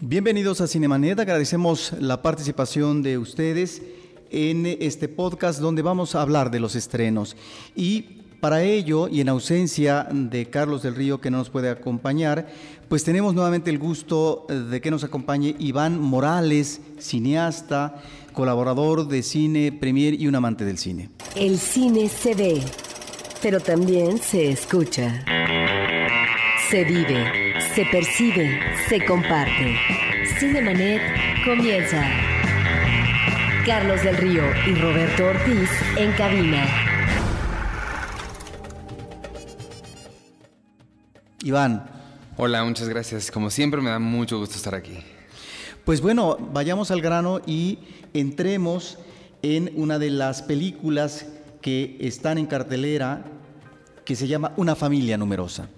Bienvenidos a Cinemanet, agradecemos la participación de ustedes en este podcast donde vamos a hablar de los estrenos. Y para ello, y en ausencia de Carlos del Río que no nos puede acompañar, pues tenemos nuevamente el gusto de que nos acompañe Iván Morales, cineasta, colaborador de cine, premier y un amante del cine. El cine se ve, pero también se escucha. Se vive, se percibe, se comparte. Cinemanet comienza. Carlos del Río y Roberto Ortiz en cabina. Iván. Hola, muchas gracias. Como siempre me da mucho gusto estar aquí. Pues bueno, vayamos al grano y entremos en una de las películas que están en cartelera que se llama Una familia numerosa.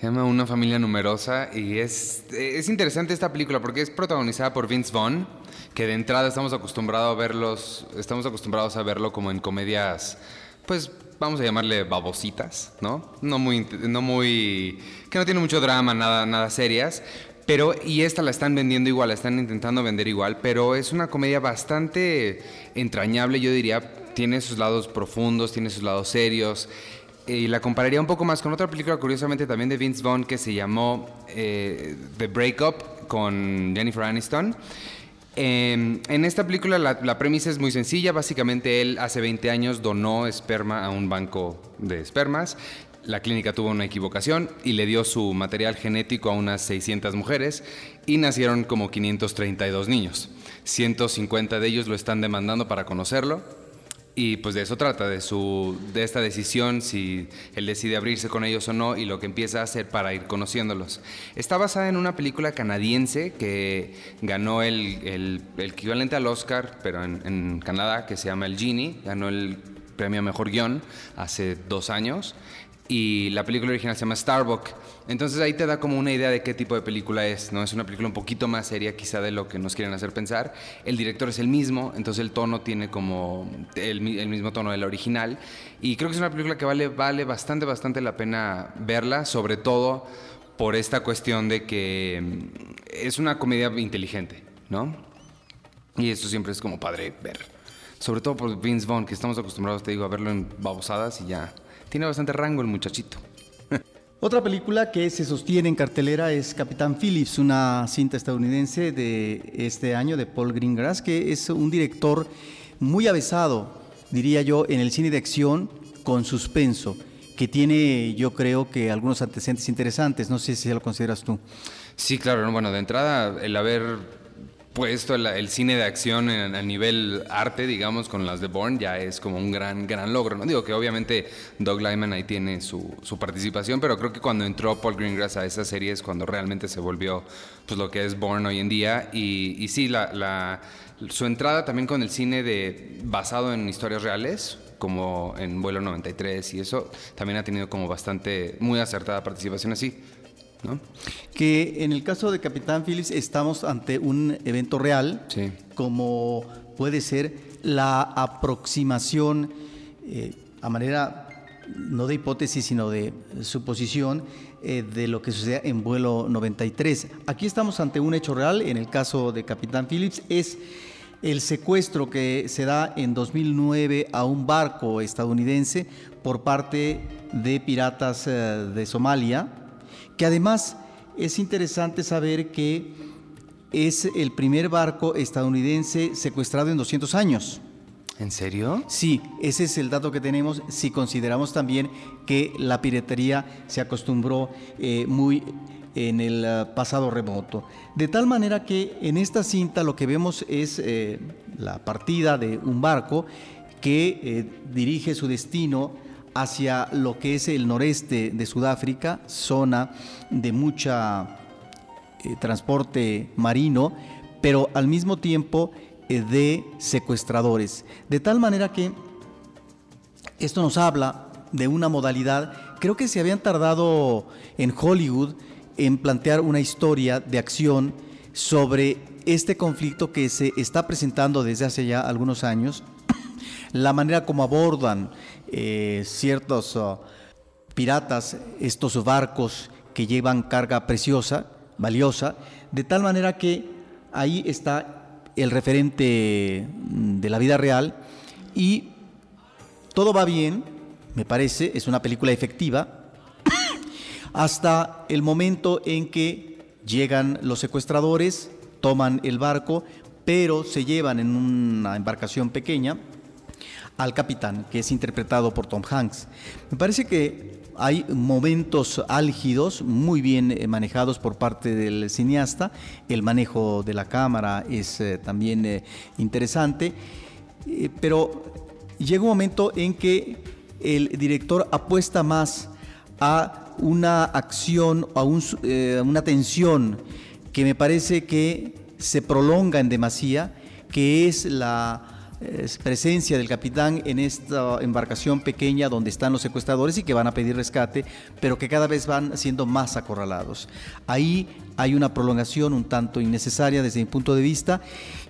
Se llama Una familia numerosa y es, es interesante esta película porque es protagonizada por Vince Vaughn, que de entrada estamos acostumbrados a verlos, estamos acostumbrados a verlo como en comedias, pues vamos a llamarle babositas, ¿no? No muy, no muy, que no tiene mucho drama, nada, nada serias. Pero, y esta la están vendiendo igual, la están intentando vender igual, pero es una comedia bastante entrañable, yo diría. Tiene sus lados profundos, tiene sus lados serios y la compararía un poco más con otra película, curiosamente también de Vince Vaughn, que se llamó eh, The Breakup con Jennifer Aniston. Em, en esta película la, premisa es muy sencilla. Básicamente él hace 20 años donó esperma a un banco de espermas. La clínica tuvo una equivocación y le dio su material genético a unas 600 mujeres y nacieron como 532 niños. 150 de ellos lo están demandando para conocerlo y pues de eso trata, de, su, de esta decisión, si él decide abrirse con ellos o no y lo que empieza a hacer para ir conociéndolos. Está basada en una película canadiense que ganó el, el, equivalente al Oscar, pero en, en, Canadá, que se llama El Genie, ganó el premio Mejor Guión hace dos años y la película original se llama Starbuck. Entonces ahí te da como una idea de qué tipo de película es, ¿no? Es una película un poquito más seria quizá de lo que nos quieren hacer pensar. El director es el mismo, entonces el tono tiene como el, mismo tono del original. Y creo que es una película que vale, vale bastante, bastante la pena verla, sobre todo por esta cuestión de que mm, es una comedia inteligente, ¿no? Y eso siempre es como padre ver. Sobre todo por Vince Vaughn, que estamos acostumbrados, te digo, a verlo en babosadas y ya tiene bastante rango el muchachito. Otra película que se sostiene en cartelera es Capitán Phillips, una cinta estadounidense de este año de Paul Greengrass, que es un director muy avesado, diría yo, en el cine de acción con suspenso, que tiene, yo creo que algunos antecedentes interesantes. No sé si ya lo consideras tú. Sí, claro. Bueno, de entrada, el haber puesto el, cine de acción a nivel arte, digamos, con las de Bourne, ya es como un gran, gran logro. No digo que obviamente Doug Lyman ahí tiene su, su participación, pero creo que cuando entró Paul Greengrass a esa serie es cuando realmente se volvió pues, lo que es Bourne hoy en día. Y, y sí, la, la, su entrada también con el cine de, basado en historias reales, como en Vuelo 93 y eso, también ha tenido como bastante, muy acertada participación así. Que en el caso de Capitán Phillips estamos ante un evento real, como puede ser la aproximación eh, a manera no de hipótesis, sino de suposición eh, de lo que sucede en vuelo 93. Aquí estamos ante un hecho real, en el caso de Capitán Phillips, es el secuestro que se da en 2009 a un barco estadounidense por parte de piratas eh, de Somalia, que además es interesante saber que es el primer barco estadounidense secuestrado en 200 años. ¿En serio? Sí, ese es el dato que tenemos si consideramos también que la piratería se acostumbró eh, muy en el eh, pasado remoto. De tal manera que en esta cinta lo que vemos es eh, la partida de un barco que dirige su destino hacia lo que es el noreste de Sudáfrica, zona de mucha eh, transporte marino, pero al mismo tiempo eh, de secuestradores. De tal manera que esto nos habla de una modalidad, creo que se habían tardado en Hollywood en plantear una historia de acción sobre este conflicto que se está presentando desde hace ya algunos años, la manera como abordan eh, ciertos oh, piratas estos barcos que llevan carga preciosa, valiosa, De tal manera que ahí está el referente mm, de la vida real y todo va bien, me parece, es una película efectiva, hasta el momento en que llegan los secuestradores, toman el barco, pero se llevan en una embarcación pequeña al capitán, que es interpretado por Tom Hanks. Me parece que hay momentos álgidos muy bien eh, manejados por parte del cineasta, el manejo de la cámara es eh, también eh, interesante, pero llega un momento en que el director apuesta más a una acción, a una tensión que me parece que se prolonga en demasía, que es la presencia del capitán en esta embarcación pequeña donde están los secuestradores y que van a pedir rescate, pero que cada vez van siendo más acorralados. Ahí hay una prolongación un tanto innecesaria desde mi punto de vista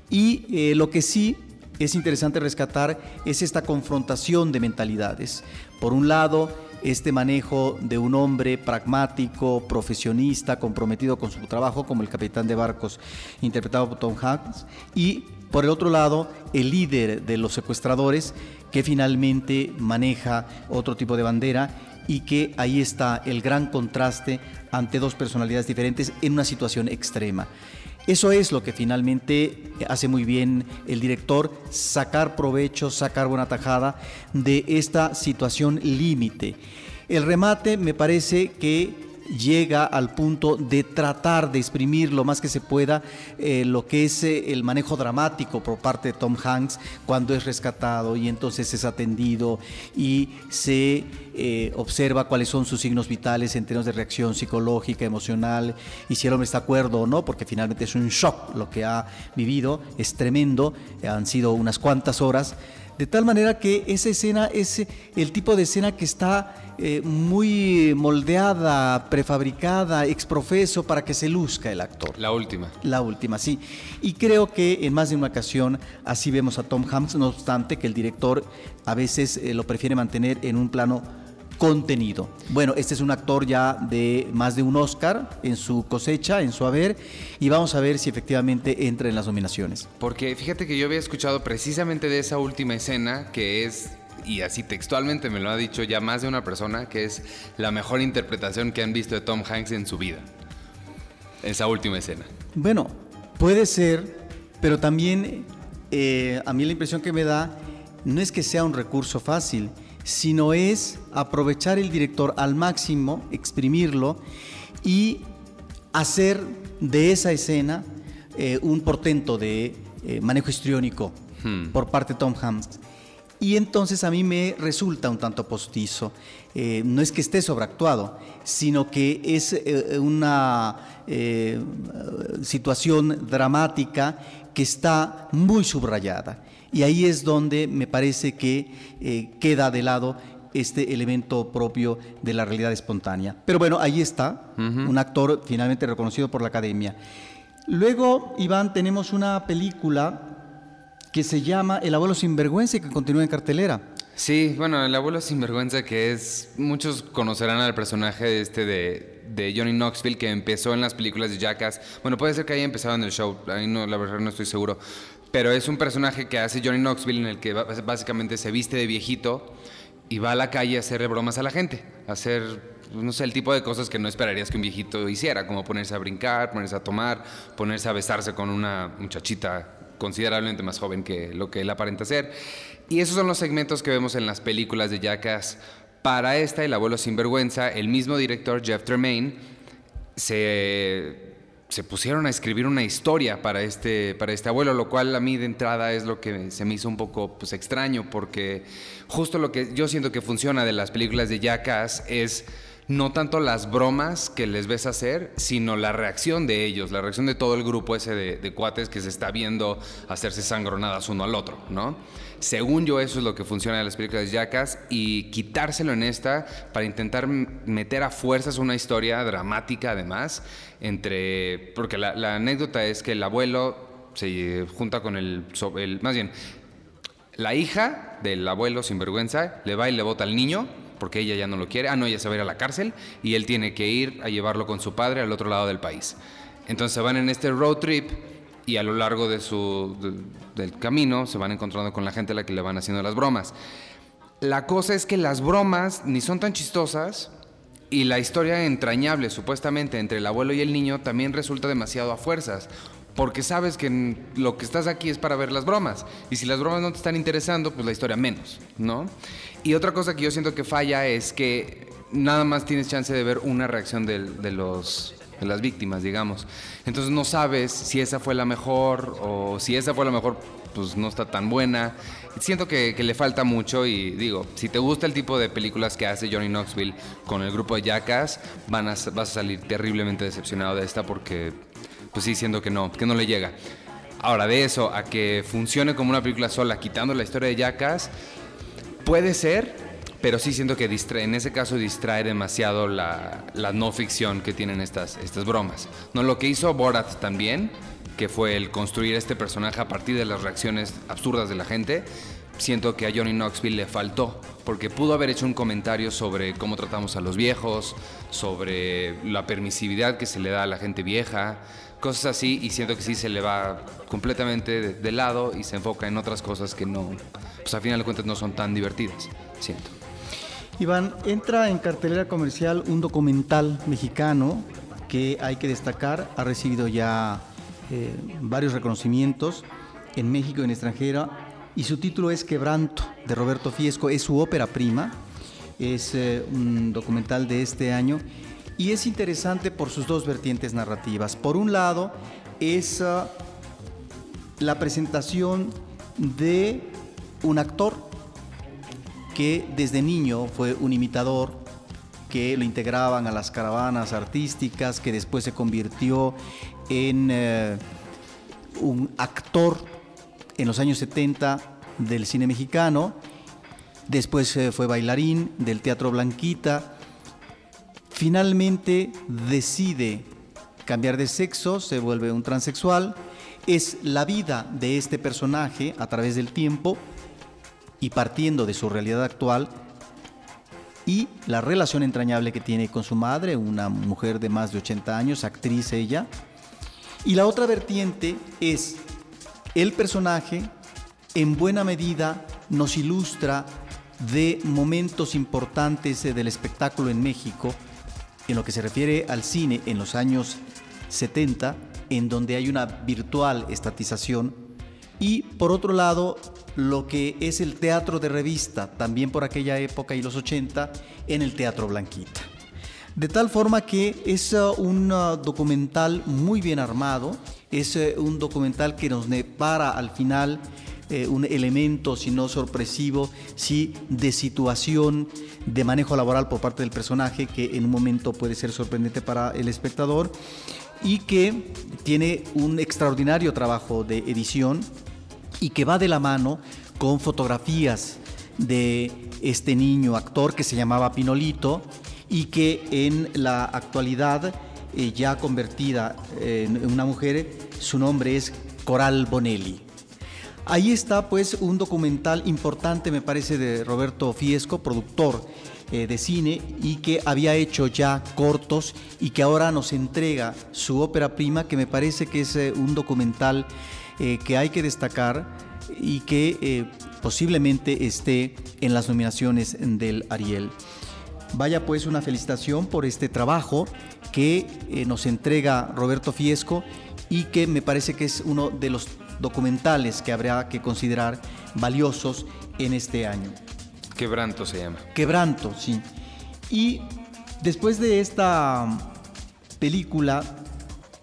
y eh, lo que sí es interesante rescatar es esta confrontación de mentalidades. Por un lado, este manejo de un hombre pragmático, profesionista, comprometido con su trabajo, como el capitán de barcos interpretado por Tom Hanks, y por el otro lado, el líder de los secuestradores, que finalmente maneja otro tipo de bandera y que ahí está el gran contraste ante dos personalidades diferentes en una situación extrema. Eso es lo que finalmente hace muy bien el director, sacar provecho, sacar buena tajada de esta situación límite. El remate me parece que llega al punto de tratar de exprimir lo más que se pueda eh, lo que es eh, el manejo dramático por parte de Tom Hanks cuando es rescatado y entonces es atendido y se eh, observa cuáles son sus signos vitales en términos de reacción psicológica, emocional y si el hombre está acuerdo o no, porque finalmente es un shock lo que ha vivido, es tremendo, han sido unas cuantas horas de tal manera que esa escena es el tipo de escena que está eh, muy moldeada, prefabricada, exprofeso para que se luzca el actor. La última. La última, sí. Y creo que en más de una ocasión así vemos a Tom Hanks, no obstante que el director a veces eh, lo prefiere mantener en un plano contenido. Bueno, este es un actor ya de más de un Oscar en su cosecha, en su haber, y vamos a ver si efectivamente entra en las nominaciones. Porque fíjate que yo había escuchado precisamente de esa última escena, que es, y así textualmente me lo ha dicho ya más de una persona, que es la mejor interpretación que han visto de Tom Hanks en su vida. Esa última escena. Bueno, puede ser, pero también eh, a mí la impresión que me da no es que sea un recurso fácil, sino es aprovechar el director al máximo, exprimirlo y hacer de esa escena eh, un portento de eh, manejo histriónico hmm. por parte de Tom Hanks. Y entonces a mí me resulta un tanto postizo. Eh, no es que esté sobreactuado, sino que es una situación dramática que está muy subrayada. Y ahí es donde me parece que eh, queda de lado este elemento propio de la realidad espontánea. Pero bueno, ahí está, un actor finalmente reconocido por la academia. Luego, Iván, tenemos una película que se llama El abuelo sinvergüenza y que continúa en cartelera. Sí, bueno, El abuelo sinvergüenza que es, muchos conocerán al personaje este de, de Johnny Knoxville que empezó en las películas de Jackass. Bueno, puede ser que haya empezado en el show, ahí no, la verdad no estoy seguro. Pero es un personaje que hace Johnny Knoxville en el que básicamente se viste de viejito y va a la calle a hacerle bromas a la gente, a hacer, no sé, el tipo de cosas que no esperarías que un viejito hiciera, como ponerse a brincar, ponerse a tomar, ponerse a besarse con una muchachita considerablemente más joven que lo que él aparenta ser. Y esos son los segmentos que vemos en las películas de Jackass. Para esta, El abuelo sinvergüenza, el mismo director Jeff Tremaine se se pusieron a escribir una historia para este, para este abuelo, lo cual a mí de entrada es lo que se me hizo un poco pues, extraño, porque justo lo que yo siento que funciona de las películas de Jackass es no tanto las bromas que les ves hacer, sino la reacción de ellos, la reacción de todo el grupo ese de, cuates que se está viendo hacerse sangronadas uno al otro, ¿no? Según yo, eso es lo que funciona en las películas de Jackass y quitárselo en esta para intentar meter a fuerzas una historia dramática, además, entre. Porque la, anécdota es que el abuelo se junta con el, el. Más bien, la hija del abuelo sinvergüenza le va y le bota al niño porque ella ya no lo quiere. Ah, no, ella se va a ir a la cárcel y él tiene que ir a llevarlo con su padre al otro lado del país. Entonces se van en este road trip y a lo largo de su, del camino se van encontrando con la gente a la que le van haciendo las bromas. La cosa es que las bromas ni son tan chistosas y la historia entrañable supuestamente entre el abuelo y el niño también resulta demasiado a fuerzas. Porque sabes que lo que estás aquí es para ver las bromas. Y si las bromas no te están interesando, pues la historia menos, ¿no? Y otra cosa que yo siento que falla es que nada más tienes chance de ver una reacción de, los, de las víctimas, digamos. Entonces no sabes si esa fue la mejor o si esa fue la mejor, pues no está tan buena. Siento que, le falta mucho y digo, si te gusta el tipo de películas que hace Johnny Knoxville con el grupo de Jackass, van a, vas a salir terriblemente decepcionado de esta porque, pues sí, siento que no, que no le llega. Ahora, de eso a que funcione como una película sola, quitando la historia de Jackass, puede ser, pero sí siento que en ese caso distrae demasiado la, no ficción que tienen estas, estas bromas. No, lo que hizo Borat también, que fue el construir este personaje a partir de las reacciones absurdas de la gente, siento que a Johnny Knoxville le faltó, porque pudo haber hecho un comentario sobre cómo tratamos a los viejos, sobre la permisividad que se le da a la gente vieja, cosas así, y siento que sí se le va completamente de, lado y se enfoca en otras cosas que no, pues a final de cuentas no son tan divertidas, siento. Iván, entra en cartelera comercial un documental mexicano que hay que destacar, ha recibido ya eh, varios reconocimientos en México y en extranjera, y su título es Quebranto, de Roberto Fiesco, es su ópera prima, es eh, un documental de este año y es interesante por sus dos vertientes narrativas. Por un lado, es la presentación de un actor que desde niño fue un imitador, que lo integraban a las caravanas artísticas, que después se convirtió en eh, un actor en los años 70 del cine mexicano, después eh, fue bailarín del Teatro Blanquita, Finalmente decide cambiar de sexo, se vuelve un transexual. Es la vida de este personaje a través del tiempo y partiendo de su realidad actual y la relación entrañable que tiene con su madre, una mujer de más de 80 años, actriz ella. Y la otra vertiente es el personaje en buena medida nos ilustra de momentos importantes del espectáculo en México, en lo que se refiere al cine en los años 70, en donde hay una virtual estatización, y por otro lado, lo que es el teatro de revista, también por aquella época y los 80, en el Teatro Blanquita. De tal forma que es uh, un uh, documental muy bien armado, es uh, un documental que nos para al final eh, un elemento, si no sorpresivo, sí de situación, de manejo laboral por parte del personaje, que en un momento puede ser sorprendente para el espectador, y que tiene un extraordinario trabajo de edición y que va de la mano con fotografías de este niño actor que se llamaba Pinolito y que en la actualidad, eh, ya convertida en una mujer, su nombre es Coral Bonelli. Ahí está pues un documental importante, me parece, de Roberto Fiesco, productor eh, de cine y que había hecho ya cortos y que ahora nos entrega su ópera prima, que me parece que es eh, un documental eh, que hay que destacar y que posiblemente esté en las nominaciones del Ariel. Vaya pues una felicitación por este trabajo que nos entrega Roberto Fiesco y que me parece que es uno de los documentales que habrá que considerar valiosos en este año. Quebranto se llama. Quebranto, sí. Y después de esta película,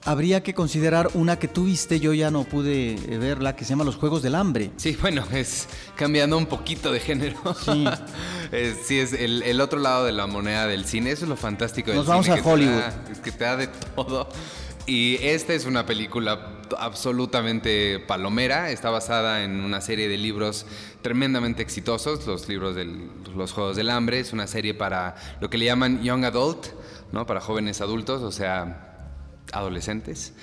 habría que considerar una que tú viste, yo ya no pude verla, que se llama Los Juegos del Hambre. Sí, bueno, es cambiando un poquito de género. Sí. es, sí, es el, otro lado de la moneda del cine. Eso es lo fantástico del Nos vamos a Hollywood. que te da de todo. Y esta es una película absolutamente palomera. Está basada en una serie de libros tremendamente exitosos, los libros de los Juegos del Hambre. Es una serie para lo que le llaman Young Adult, ¿no? para jóvenes adultos, o sea, adolescentes.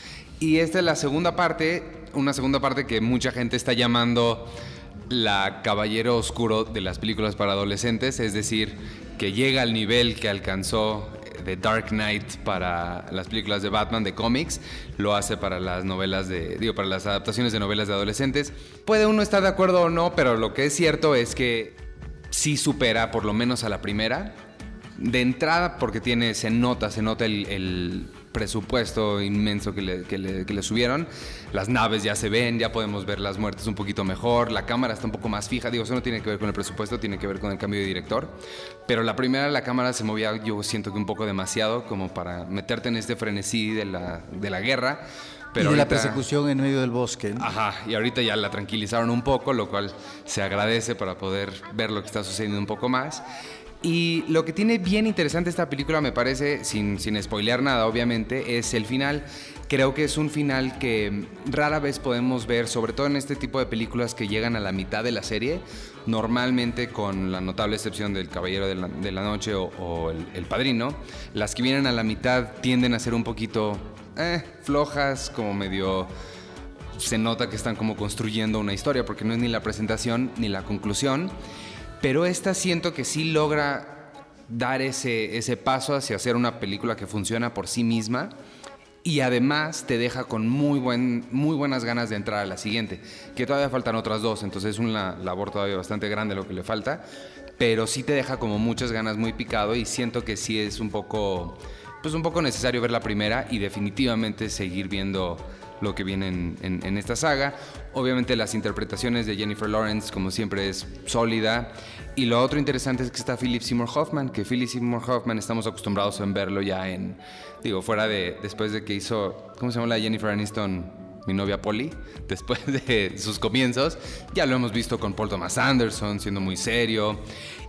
Y esta es la segunda parte, una segunda parte que mucha gente está llamando la caballero oscuro de las películas para adolescentes, es decir, que llega al nivel que alcanzó de, Dark Knight para las películas de Batman de cómics, lo hace para las novelas de, digo, para las adaptaciones de novelas de adolescentes. Puede uno estar de acuerdo o no, pero lo que es cierto es que sí supera por lo menos a la primera. De entrada, porque tiene, se nota, se nota el presupuesto inmenso que le, subieron. Las naves ya se ven, ya podemos ver las muertes un poquito mejor, la cámara está un poco más fija, digo, eso no tiene que ver con el presupuesto, tiene que ver con el cambio de director. Pero la primera, la cámara se movía, yo siento que un poco demasiado, como para meterte en este frenesí de la, de la guerra. Pero y de la persecución en medio del bosque. Ajá, y ahorita ya la tranquilizaron un poco, lo cual se agradece para poder ver lo que está sucediendo un poco más. Y lo que tiene bien interesante esta película, me parece, sin, sin spoilear nada, obviamente, es el final. Creo que es un final que rara vez podemos ver, sobre todo en este tipo de películas que llegan a la mitad de la serie. Normalmente, con la notable excepción del Caballero de la, Noche o, el, Padrino, las que vienen a la mitad tienden a ser un poquito eh, flojas, como medio se nota que están como construyendo una historia, porque no es ni la presentación ni la conclusión. Pero esta siento que sí logra dar ese, ese paso hacia hacer una película que funciona por sí misma y además te deja con muy, buen, muy buenas ganas de entrar a la siguiente, que todavía faltan otras dos, entonces es una labor todavía bastante grande lo que le falta, pero sí te deja como muchas ganas muy picado y siento que sí es un poco, pues un poco necesario ver la primera y definitivamente seguir viendo lo que viene en, esta saga. Obviamente las interpretaciones de Jennifer Lawrence, como siempre, es sólida. Y lo otro interesante es que está Philip Seymour Hoffman, que Philip Seymour Hoffman estamos acostumbrados a verlo ya en, digo, fuera de, después de que hizo, ¿cómo se llama la Jennifer Aniston? mi novia Polly, después de sus comienzos. Ya lo hemos visto con Paul Thomas Anderson, siendo muy serio.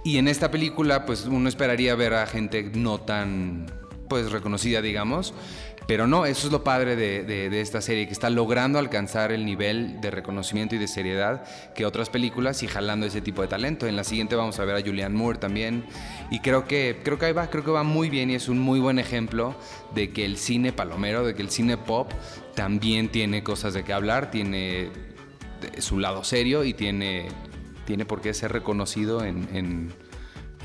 Y en esta película, pues uno esperaría ver a gente no tan, pues reconocida, digamos. Pero no, eso es lo padre de, esta serie, que está logrando alcanzar el nivel de reconocimiento y de seriedad que otras películas y jalando ese tipo de talento. En la siguiente vamos a ver a Julianne Moore también. Y creo que, creo que ahí va, creo que va muy bien y es un muy buen ejemplo de que el cine palomero, de que el cine pop también tiene cosas de qué hablar, tiene su lado serio y tiene, tiene por qué ser reconocido en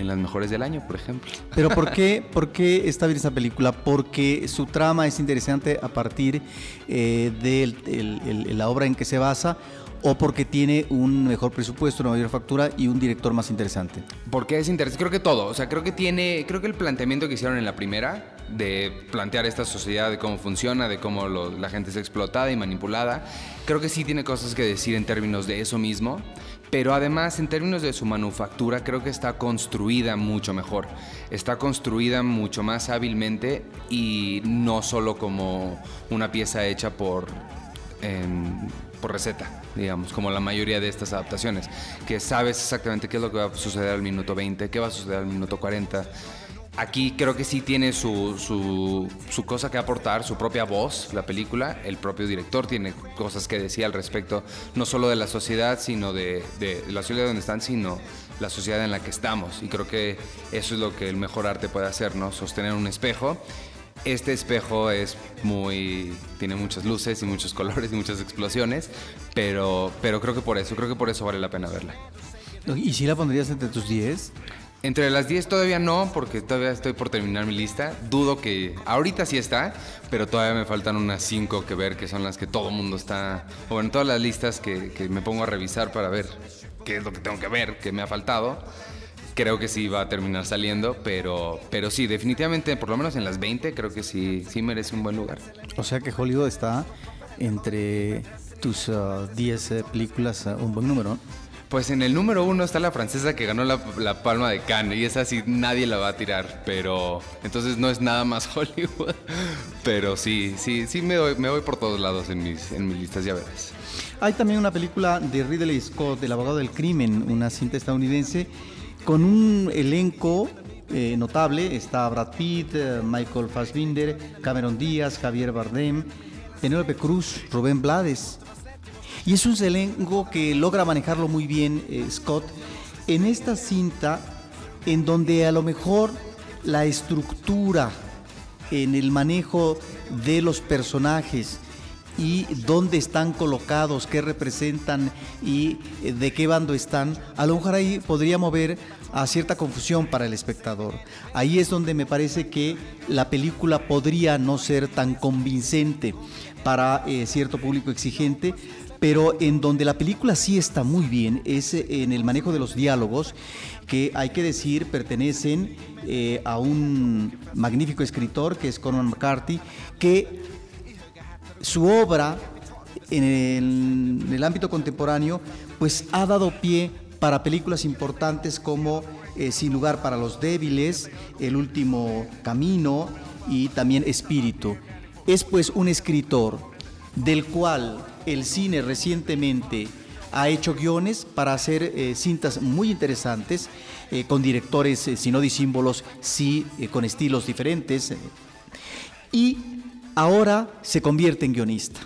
las mejores del año, por ejemplo. Pero ¿por qué, por qué está bien esta película? Porque su trama es interesante a partir eh, de la obra en que se basa o porque tiene un mejor presupuesto, una mayor factura y un director más interesante? Porque es interesante, creo que todo, o sea, creo que tiene, creo que el planteamiento que hicieron en la primera de plantear esta sociedad, de cómo funciona, de cómo la gente es explotada y manipulada, creo que sí tiene cosas que decir en términos de eso mismo pero además en términos de su manufactura creo que está construida mucho mejor, está construida mucho más hábilmente y no solo como una pieza hecha por, por receta, digamos, como la mayoría de estas adaptaciones, que sabes exactamente qué es lo que va a suceder al minuto 20, qué va a suceder al minuto 40 Aquí creo que sí tiene su, su, cosa que aportar, su propia voz, la película. El propio director tiene cosas que decir al respecto, no solo de la sociedad, sino de, de, la sociedad donde están, sino la sociedad en la que estamos. Y creo que eso es lo que el mejor arte puede hacer, ¿no? Sostener un espejo. Este espejo es muy. tiene muchas luces y muchos colores y muchas explosiones, pero, pero creo que por eso, creo que por eso vale la pena verla. ¿Y si la pondrías entre tus 10? Entre las 10 todavía no, porque todavía estoy por terminar mi lista. Dudo que ahorita sí está, pero todavía me faltan unas 5 que ver, que son las que todo el mundo está, o bueno, todas las listas que, me pongo a revisar para ver qué es lo que tengo que ver, que me ha faltado. Creo que sí va a terminar saliendo, pero, pero sí, definitivamente, por lo menos en las 20, creo que sí, sí merece un buen lugar. O sea que Hollywood está entre tus 10 uh, eh, películas, uh, un buen número. Pues en el número uno está la francesa que ganó la, palma de Cannes y esa sí nadie la va a tirar, pero entonces no es nada más Hollywood, pero sí, sí, sí me voy, me voy por todos lados en mis, en mis listas, ya verás. Hay también una película de Ridley Scott, El abogado del crimen, una cinta estadounidense, con un elenco eh, notable, está Brad Pitt, eh, Michael Fassbinder, Cameron Díaz, Javier Bardem, Penélope Cruz, Rubén Blades. Y es un elenco que logra manejarlo muy bien eh, Scott en esta cinta en donde a lo mejor la estructura en el manejo de los personajes y dónde están colocados, qué representan y eh, de qué bando están, a lo mejor ahí podría mover a cierta confusión para el espectador. Ahí es donde me parece que la película podría no ser tan convincente para eh, cierto público exigente, pero en donde la película sí está muy bien es eh, en el manejo de los diálogos, que hay que decir pertenecen a un magnífico escritor que es Conan McCarthy, que su obra en el, ámbito contemporáneo pues ha dado pie para películas importantes como eh, Sin lugar para los débiles, El último camino y también Espíritu. Es pues un escritor del cual el cine recientemente ha hecho guiones para hacer eh, cintas muy interesantes, eh, con directores, si no disímbolos, sí, con estilos diferentes. y ahora se convierte en guionista.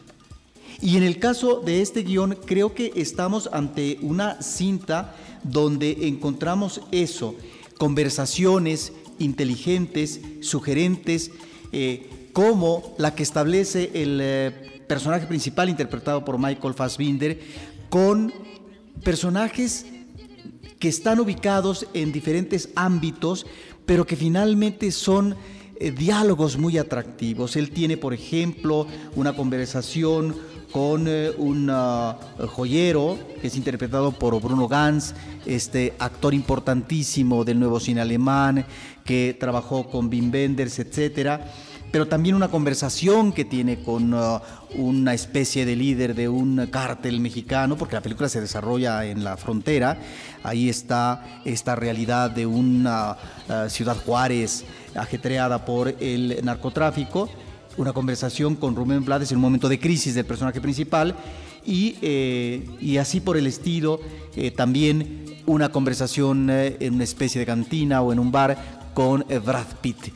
Y en el caso de este guion, creo que estamos ante una cinta donde encontramos eso, conversaciones inteligentes, sugerentes, eh, como la que establece el eh, personaje principal interpretado por Michael Fassbinder, con personajes que están ubicados en diferentes ámbitos, pero que finalmente son eh, diálogos muy atractivos. Él tiene, por ejemplo, una conversación con eh, un ah, joyero que es interpretado por Bruno Gans, este actor importantísimo del nuevo cine alemán que trabajó con Wim Wenders, etcétera pero también una conversación que tiene con uh, una especie de líder de un cártel mexicano, porque la película se desarrolla en la frontera. Ahí está esta realidad de una uh, ciudad Juárez ajetreada por el narcotráfico. Una conversación con Rubén Blades en un momento de crisis del personaje principal. Y, eh, y así por el estilo, eh, también una conversación eh, en una especie de cantina o en un bar con Brad Pitt.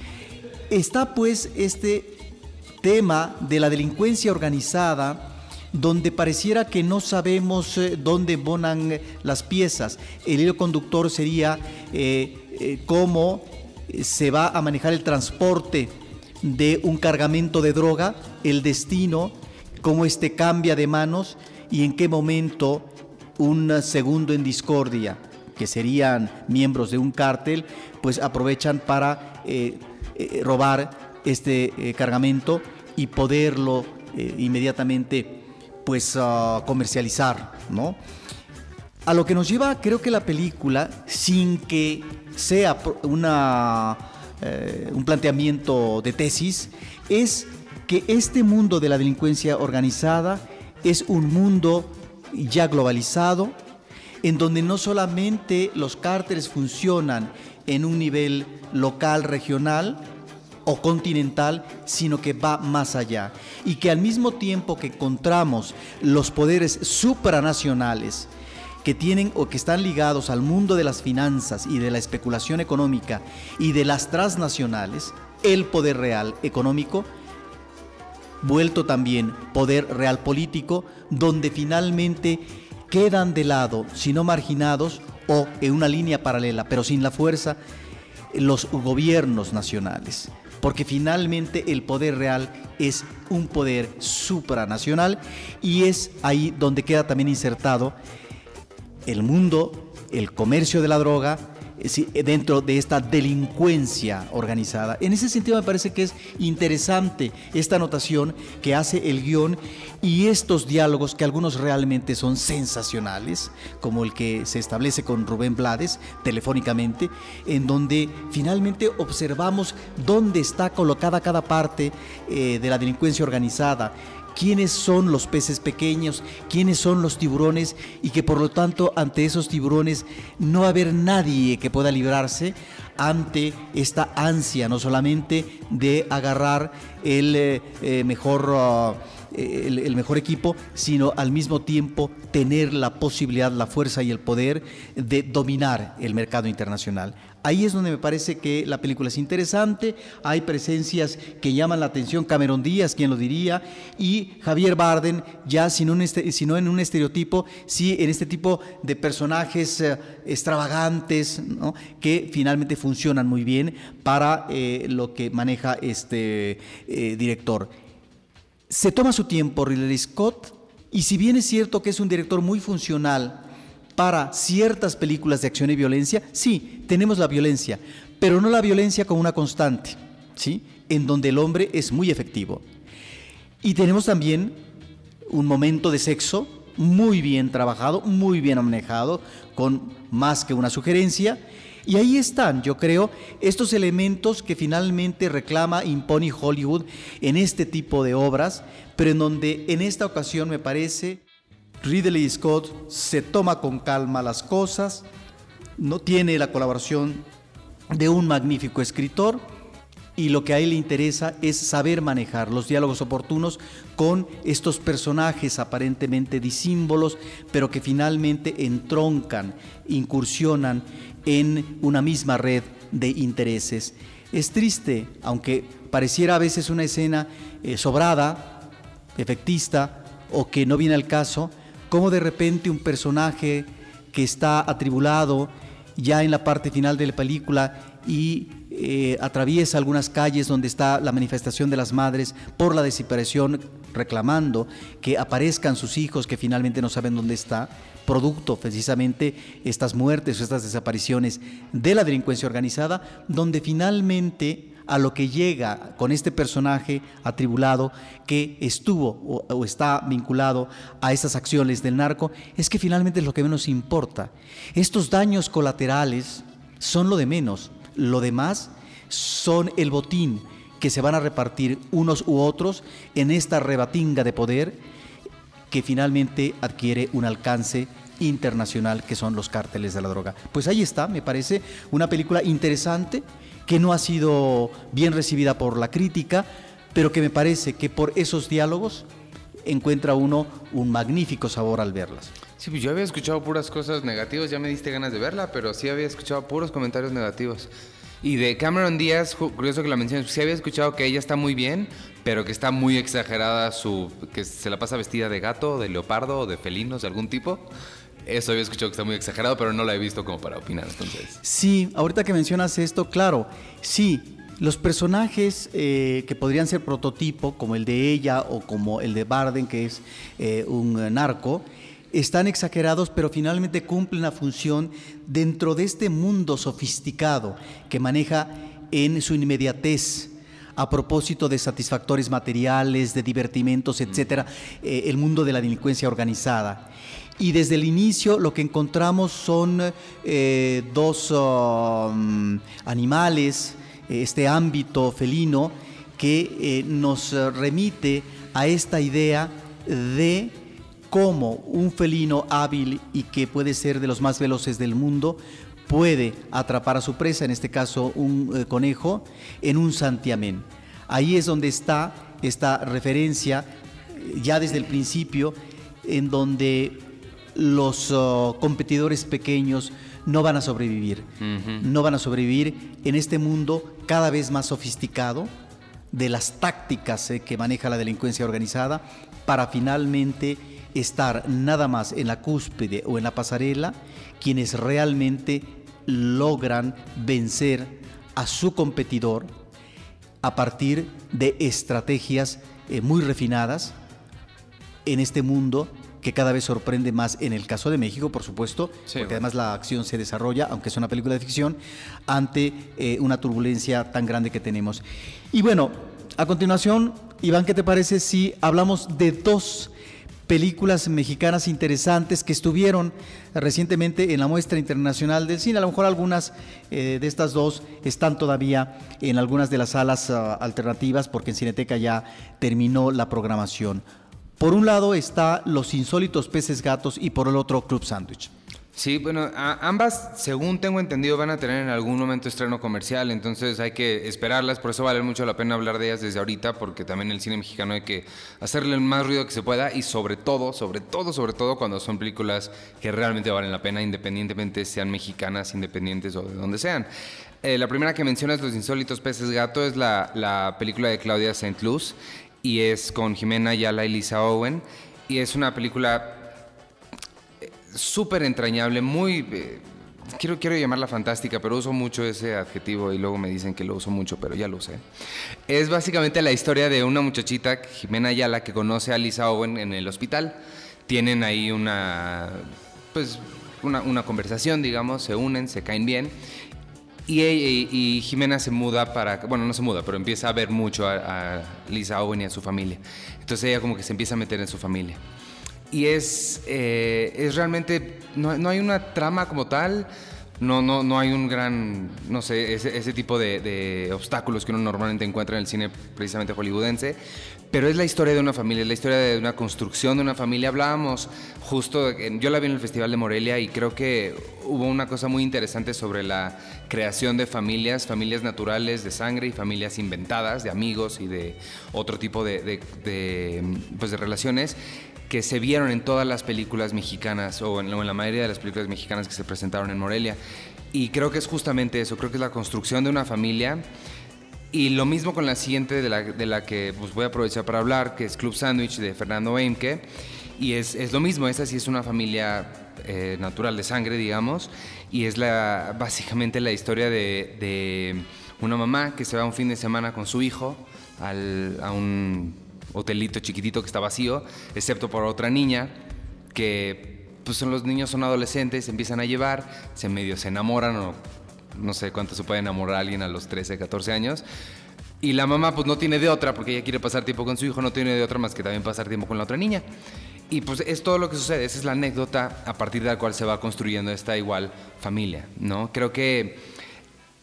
Está pues este tema de la delincuencia organizada, donde pareciera que no sabemos eh, dónde bonan eh, las piezas. El hilo conductor sería eh, cómo se va a manejar el transporte de un cargamento de droga, el destino, cómo este cambia de manos y en qué momento un segundo en discordia, que serían miembros de un cártel, pues aprovechan para robar este eh, cargamento y poderlo eh, inmediatamente pues ah, comercializar, ¿no? A lo que nos lleva, creo que la película, sin que sea una, un planteamiento de tesis, es que este mundo de la delincuencia organizada es un mundo ya globalizado, en donde no solamente los cárteles funcionan en un nivel local, regional o continental, sino que va más allá. Y que al mismo tiempo que encontramos los poderes supranacionales, que tienen o que están ligados al mundo de las finanzas y de la especulación económica y de las transnacionales, el poder real económico, vuelto también poder real político, donde finalmente quedan de lado, si no marginados, o en una línea paralela, pero sin la fuerza, los gobiernos nacionales. Porque finalmente el poder real es un poder supranacional y es ahí donde queda también insertado el mundo, el comercio de la droga, dentro de esta delincuencia organizada. En ese sentido me parece que es interesante esta anotación que hace el guion y estos diálogos que algunos realmente son sensacionales, como el que se establece con Rubén Blades telefónicamente, en donde finalmente observamos dónde está colocada cada parte eh, de la delincuencia organizada quiénes son los peces pequeños, quiénes son los tiburones y que por lo tanto ante esos tiburones no va a haber nadie que pueda librarse ante esta ansia no solamente de agarrar el eh, eh, mejor... Uh, el, mejor equipo, sino al mismo tiempo tener la posibilidad, la fuerza y el poder de dominar el mercado internacional. Ahí es donde me parece que la película es interesante, hay presencias que llaman la atención, Cameron Díaz, quien lo diría, y Javier Barden, ya sin un sino en un estereotipo, sí en este tipo de personajes eh, extravagantes, que finalmente funcionan muy bien para eh, lo que maneja este eh, director. se toma su tiempo Ridley Scott y si bien es cierto que es un director muy funcional para ciertas películas de acción y violencia, sí, tenemos la violencia, pero no la violencia como una constante, ¿sí? En donde el hombre es muy efectivo. Y tenemos también un momento de sexo muy bien trabajado, muy bien manejado, con más que una sugerencia. Y ahí están, yo creo, estos elementos que finalmente reclama, impone Hollywood en este tipo de obras, pero en donde en esta ocasión me parece Ridley Scott se toma con calma las cosas, no tiene la colaboración de un magnífico escritor y lo que a él le interesa es saber manejar los diálogos oportunos con estos personajes aparentemente disímbolos, pero que finalmente entroncan, incursionan en una misma red de intereses. Es triste, aunque pareciera a veces una escena eh, sobrada, efectista o que no viene al caso, como de repente un personaje que está atribulado ya en la parte final de la película y eh, atraviesa algunas calles donde está la manifestación de las madres por la desaparición, reclamando que aparezcan sus hijos que finalmente no saben dónde está, producto precisamente estas muertes o estas desapariciones de la delincuencia organizada, donde finalmente a lo que llega con este personaje atribulado que estuvo o, está vinculado a estas acciones del narco, es que finalmente es lo que menos importa. Estos daños colaterales son lo de menos, lo demás son el botín que se van a repartir unos u otros en esta rebatinga de poder que finalmente adquiere un alcance internacional que son los cárteles de la droga. Pues ahí está, me parece una película interesante que no ha sido bien recibida por la crítica, pero que me parece que por esos diálogos encuentra uno un magnífico sabor al verlas. Sí, pues yo había escuchado puras cosas negativas, ya me diste ganas de verla, pero sí había escuchado puros comentarios negativos. Y de Cameron Díaz, curioso que la menciones, sí había escuchado que ella está muy bien, pero que está muy exagerada su... que se la pasa vestida de gato, de leopardo, de felinos, de algún tipo. Eso había escuchado que está muy exagerado, pero no la he visto como para opinar entonces. Sí, ahorita que mencionas esto, claro, sí, los personajes eh, que podrían ser prototipo, como el de ella o como el de Barden, que es eh, un narco, están exagerados, pero finalmente cumplen la función dentro de este mundo sofisticado que maneja en su inmediatez a propósito de satisfactores materiales, de divertimentos, etcétera, eh, el mundo de la delincuencia organizada. Y desde el inicio lo que encontramos son eh, dos um, animales, este ámbito felino, que eh, nos remite a esta idea de cómo un felino hábil y que puede ser de los más veloces del mundo puede atrapar a su presa, en este caso un eh, conejo, en un santiamén. Ahí es donde está esta referencia, ya desde el principio, en donde los uh, competidores pequeños no van a sobrevivir. No van a sobrevivir en este mundo cada vez más sofisticado de las tácticas eh, que maneja la delincuencia organizada para finalmente estar nada más en la cúspide o en la pasarela quienes realmente logran vencer a su competidor a partir de estrategias eh, muy refinadas en este mundo que cada vez sorprende más en el caso de México, por supuesto, porque además la acción se desarrolla, aunque es una película de ficción, ante eh, una turbulencia tan grande que tenemos. Y bueno, a continuación, Iván, ¿qué te parece si hablamos de dos películas mexicanas interesantes que estuvieron recientemente en la muestra internacional del cine. A lo mejor algunas eh, de estas dos están todavía en algunas de las salas ah, alternativas porque en Cineteca ya terminó la programación. Por un lado está Los Insólitos Peces Gatos y por el otro Club Sandwich. Sí, bueno, ambas, según tengo entendido, van a tener en algún momento estreno comercial, entonces hay que esperarlas, por eso vale mucho la pena hablar de ellas desde ahorita, porque también el cine mexicano hay que hacerle el más ruido que se pueda y sobre todo, sobre todo, sobre todo cuando son películas que realmente valen la pena, independientemente sean mexicanas, independientes o de donde sean. Eh, la primera que mencionas, Los Insólitos Peces Gato, es la, la película de Claudia Saint Luz y es con Jimena Yala y Lisa Owen. Y es una película eh, súper entrañable, muy... Eh, quiero, quiero llamarla fantástica, pero uso mucho ese adjetivo y luego me dicen que lo uso mucho, pero ya lo usé. Es básicamente la historia de una muchachita, Jimena Ayala, que conoce a Lisa Owen en el hospital. Tienen ahí una, pues, una conversación, digamos, se unen, se caen bien. Y, Jimena se muda para, bueno, no se muda, pero empieza a ver mucho a, Lisa Owen y a su familia. Entonces ella como que se empieza a meter en su familia. Y es, eh, es realmente, no, no, hay una trama como tal, no, no, no hay un gran, no sé, ese, ese tipo de, de, obstáculos que uno normalmente encuentra en el cine precisamente hollywoodense, pero es la historia de una familia, es la historia de una construcción de una familia. Hablábamos justo, yo la vi en el Festival de Morelia y creo que hubo una cosa muy interesante sobre la creación de familias, familias naturales de sangre y familias inventadas, de amigos y de otro tipo de, de, de pues de relaciones que se vieron en todas las películas mexicanas o en, la mayoría de las películas mexicanas que se presentaron en Morelia. Y creo que es justamente eso, creo que es la construcción de una familia. Y lo mismo con la siguiente de la, de la que pues, voy a aprovechar para hablar, que es Club Sandwich de Fernando Eimke. Y es, es lo mismo, esa sí es una familia eh, natural de sangre, digamos. Y es la, básicamente la historia de, una mamá que se va un fin de semana con su hijo al, a un hotelito chiquitito que está vacío, excepto por otra niña que pues los niños son adolescentes, se empiezan a llevar, se medio se enamoran o no sé cuánto se puede enamorar a alguien a los 13, 14 años. Y la mamá pues no tiene de otra porque ella quiere pasar tiempo con su hijo, no tiene de otra más que también pasar tiempo con la otra niña. Y pues es todo lo que sucede, esa es la anécdota a partir de la cual se va construyendo esta igual familia, ¿no? Creo que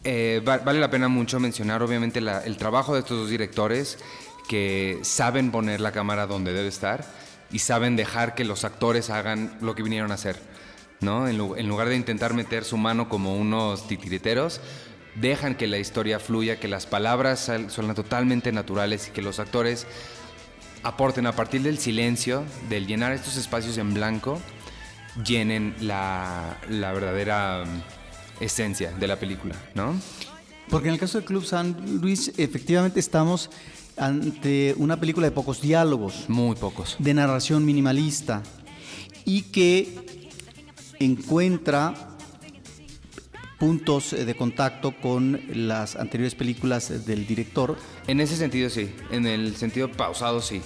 eh, vale la pena mucho mencionar obviamente el trabajo de estos dos directores que saben poner la cámara donde debe estar y saben dejar que los actores hagan lo que vinieron a hacer. ¿No? En, lugar de intentar meter su mano como unos titiriteros, dejan que la historia fluya, que las palabras suenan totalmente naturales y que los actores aporten a partir del silencio, del llenar estos espacios en blanco, llenen la, la verdadera mm, esencia de la película, ¿no? Porque en el caso de Club San Luis, efectivamente estamos ante una película de pocos diálogos. Muy pocos. De narración minimalista. Y que encuentra puntos de contacto con las anteriores películas del director. En ese sentido sí, en el sentido pausado sí.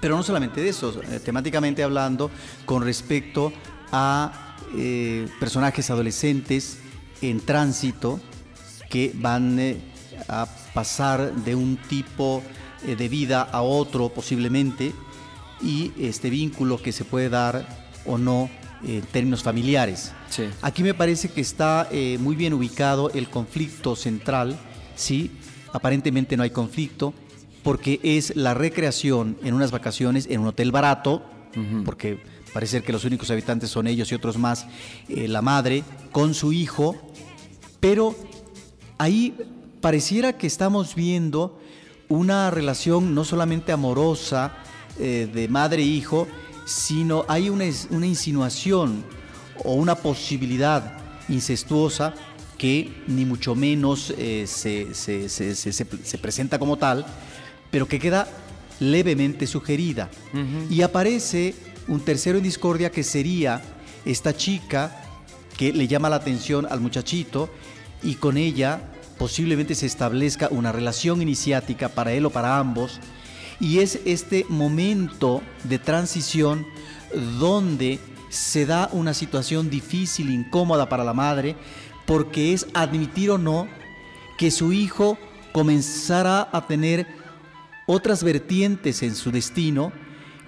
Pero no solamente de eso, eh, temáticamente hablando, con respecto a eh, personajes adolescentes en tránsito que van eh, a pasar de un tipo eh, de vida a otro posiblemente y este vínculo que se puede dar o no en términos familiares. Sí. Aquí me parece que está eh, muy bien ubicado el conflicto central, ¿sí? Aparentemente no hay conflicto, porque es la recreación en unas vacaciones en un hotel barato, uh -huh. porque parece ser que los únicos habitantes son ellos y otros más, eh, la madre con su hijo, pero ahí pareciera que estamos viendo una relación no solamente amorosa eh, de madre e hijo, sino hay una, una insinuación o una posibilidad incestuosa que ni mucho menos eh, se, se, se, se, presenta como tal, pero que queda levemente sugerida. Uh -huh. Y aparece un tercero en discordia que sería esta chica que le llama la atención al muchachito y con ella posiblemente se establezca una relación iniciática para él o para ambos, y es este momento de transición donde se da una situación difícil, incómoda para la madre, porque es admitir o no que su hijo comenzará a tener otras vertientes en su destino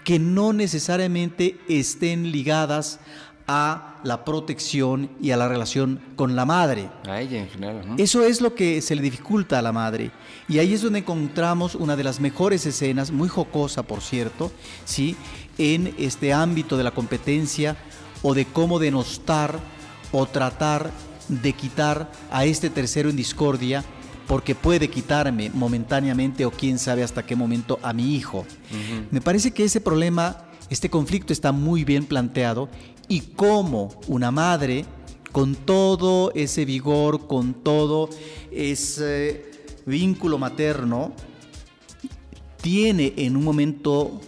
que no necesariamente estén ligadas a la protección y a la relación con la madre. A ella en general. ¿no? Eso es lo que se le dificulta a la madre. Y ahí es donde encontramos una de las mejores escenas, muy jocosa por cierto, ¿sí? en este ámbito de la competencia o de cómo denostar o tratar de quitar a este tercero en discordia porque puede quitarme momentáneamente o quién sabe hasta qué momento a mi hijo. Uh -huh. Me parece que ese problema, este conflicto está muy bien planteado y cómo una madre, con todo ese vigor, con todo ese vínculo materno, tiene en un momento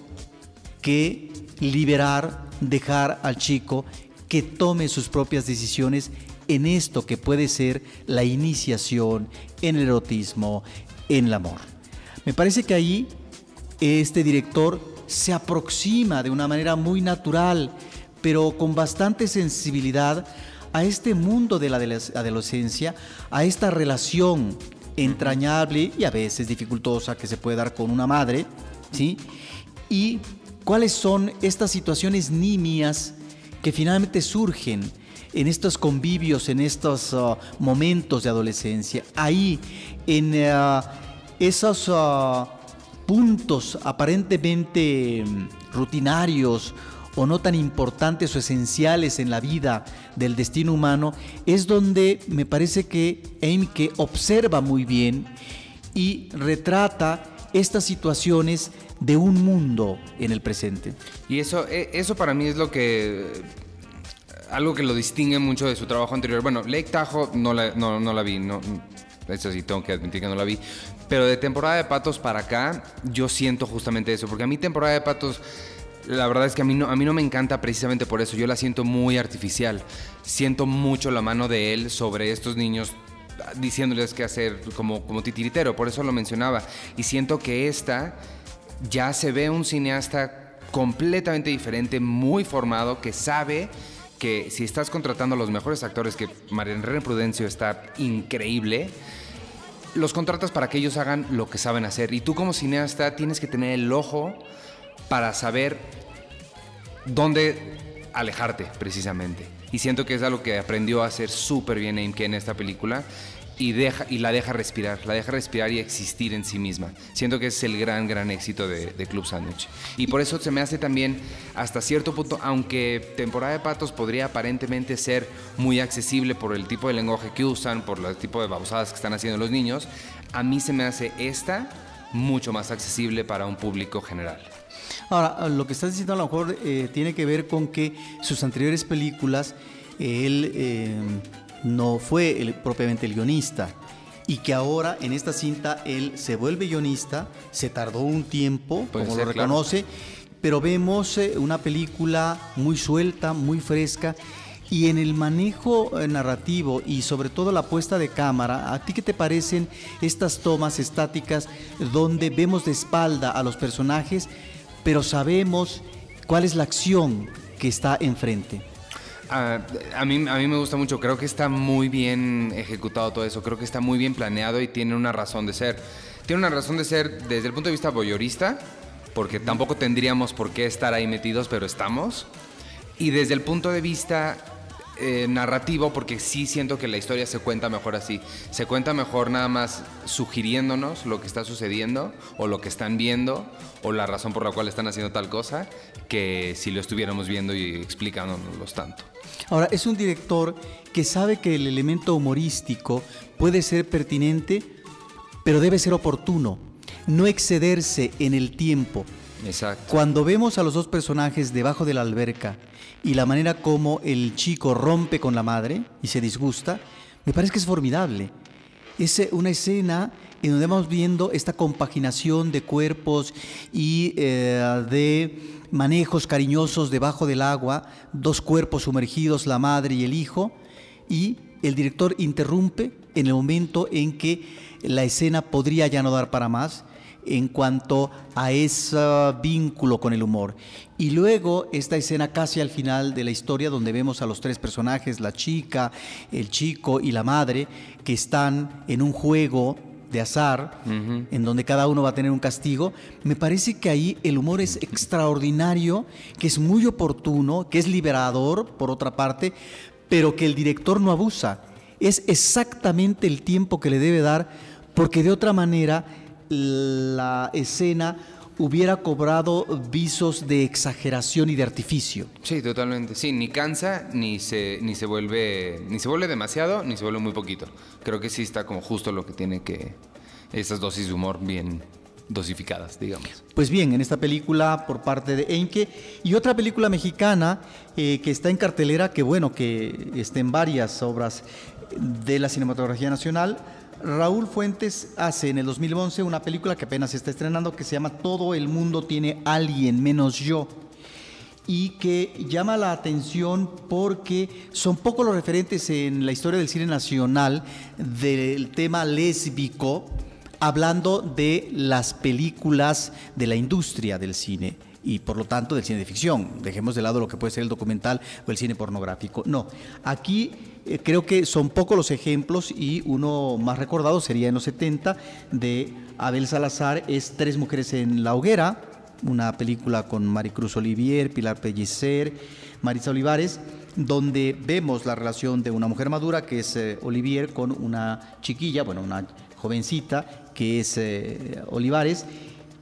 que liberar, dejar al chico que tome sus propias decisiones en esto que puede ser la iniciación en el erotismo, en el amor. Me parece que ahí este director se aproxima de una manera muy natural, pero con bastante sensibilidad a este mundo de la adolescencia, a esta relación entrañable y a veces dificultosa que se puede dar con una madre, ¿sí? Y cuáles son estas situaciones nimias que finalmente surgen en estos convivios, en estos uh, momentos de adolescencia, ahí en uh, esos uh, puntos aparentemente mm, rutinarios o no tan importantes o esenciales en la vida del destino humano, es donde me parece que Eimke observa muy bien y retrata estas situaciones de un mundo en el presente. Y eso, e, eso para mí es lo que algo que lo distingue mucho de su trabajo anterior. Bueno, Lake Tahoe no la, no, no la vi, no, eso sí tengo que admitir que no la vi. Pero de temporada de patos para acá, yo siento justamente eso, porque a mí temporada de patos la verdad es que a mí, no, a mí no me encanta precisamente por eso. Yo la siento muy artificial. Siento mucho la mano de él sobre estos niños diciéndoles qué hacer como, como titiritero. Por eso lo mencionaba. Y siento que esta ya se ve un cineasta completamente diferente, muy formado, que sabe que si estás contratando a los mejores actores, que Marianne Prudencio está increíble, los contratas para que ellos hagan lo que saben hacer. Y tú como cineasta tienes que tener el ojo para saber dónde alejarte precisamente. Y siento que es algo que aprendió a hacer súper bien Aimke en esta película y, la deja respirar, la deja respirar y existir en sí misma. Siento que es el gran, gran éxito de, Club Sandwich. Y por eso se me hace también, hasta cierto punto, aunque temporada de patos podría aparentemente ser muy accesible por el tipo de lenguaje que usan, por el tipo de babosadas que están haciendo los niños, a mí se me hace esta mucho más accesible para un público general. Ahora, lo que estás diciendo a lo mejor eh, tiene que ver con que sus anteriores películas, él eh, no fue propiamente el guionista y que ahora en esta cinta él se vuelve guionista, se tardó un tiempo, como lo reconoce, pero vemos eh, una película muy suelta, muy fresca. Y en el manejo narrativo y sobre todo la puesta de cámara, ¿a ti qué te parecen estas tomas estáticas donde vemos de espalda a los personajes pero sabemos cuál es la acción que está enfrente. Ah, a, mí, a mí me gusta mucho, creo que está muy bien ejecutado todo eso, creo que está muy bien planeado y tiene una razón de ser. Tiene una razón de ser desde el punto de vista boyorista, porque tampoco tendríamos por qué estar ahí metidos, pero estamos. Y desde el punto de vista eh, narrativo, porque sí siento que la historia se cuenta mejor así. Se cuenta mejor nada más sugiriéndonos lo que está sucediendo, o lo que están viendo, o la razón por la cual están haciendo tal cosa, que si lo estuviéramos viendo y explicándonos tanto. Ahora, es un director que sabe que el elemento humorístico puede ser pertinente, pero debe ser oportuno, no excederse en el tiempo. Cuando vemos a los dos personajes debajo de la alberca y la manera como el chico rompe con la madre y se disgusta, me parece que es formidable. Es eh, una escena en donde vamos viendo esta compaginación de cuerpos y eh, de manejos cariñosos debajo del agua, dos cuerpos sumergidos, la madre y el hijo, y el director interrumpe en el momento en que la escena podría ya no dar para más en cuanto a ese vínculo con el humor. Y luego esta escena casi al final de la historia donde vemos a los tres personajes, la chica, el chico y la madre, que están en un juego de azar, en donde cada uno va a tener un castigo, me parece que ahí el humor es extraordinario, que es muy oportuno, que es liberador, por otra parte, pero que el director no abusa. Es exactamente el tiempo que le debe dar, porque de otra manera la escena hubiera cobrado visos de exageración y de artificio. Sí, totalmente. Sí, ni cansa, ni se, ni se vuelve, ni se vuelve demasiado, ni se vuelve muy poquito. Creo que sí está como justo lo que tiene que. Esas dosis de humor bien dosificadas, digamos. Pues bien, en esta película por parte de Enke y otra película mexicana eh, que está en cartelera, que bueno, que está en varias obras de la cinematografía nacional, Raúl Fuentes hace en el 2011 una película que apenas está estrenando que se llama Todo el mundo tiene alguien menos yo. y que llama la atención porque son pocos los referentes en la historia del cine nacional del tema lésbico, hablando de las películas de la industria del cine y por lo tanto del cine de ficción. Dejemos de lado lo que puede ser el documental o el cine pornográfico. No, aquí eh, creo que son pocos los ejemplos y uno más recordado sería en los 70 de Abel Salazar, es Tres Mujeres en la Hoguera, una película con Maricruz Olivier, Pilar Pellicer, Marisa Olivares, donde vemos la relación de una mujer madura, que es eh, Olivier, con una chiquilla, bueno, una jovencita, que es eh, Olivares,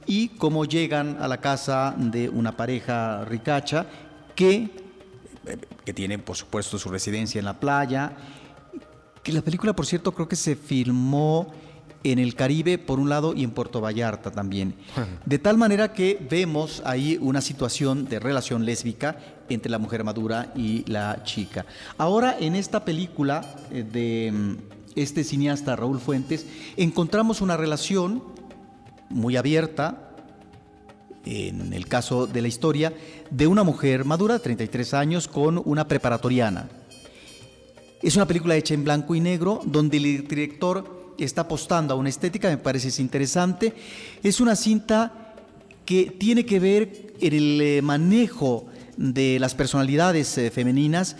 y cómo llegan a la casa de una pareja ricacha que, que tiene por supuesto su residencia en la playa. Que la película, por cierto, creo que se filmó en el Caribe por un lado y en Puerto Vallarta también. De tal manera que vemos ahí una situación de relación lésbica entre la mujer madura y la chica. Ahora en esta película eh, de mm, este cineasta Raúl Fuentes encontramos una relación muy abierta, en el caso de la historia, de una mujer madura, 33 años, con una preparatoriana. Es una película hecha en blanco y negro, donde el director está apostando a una estética, me parece interesante. Es una cinta que tiene que ver en el eh, manejo de las personalidades eh, femeninas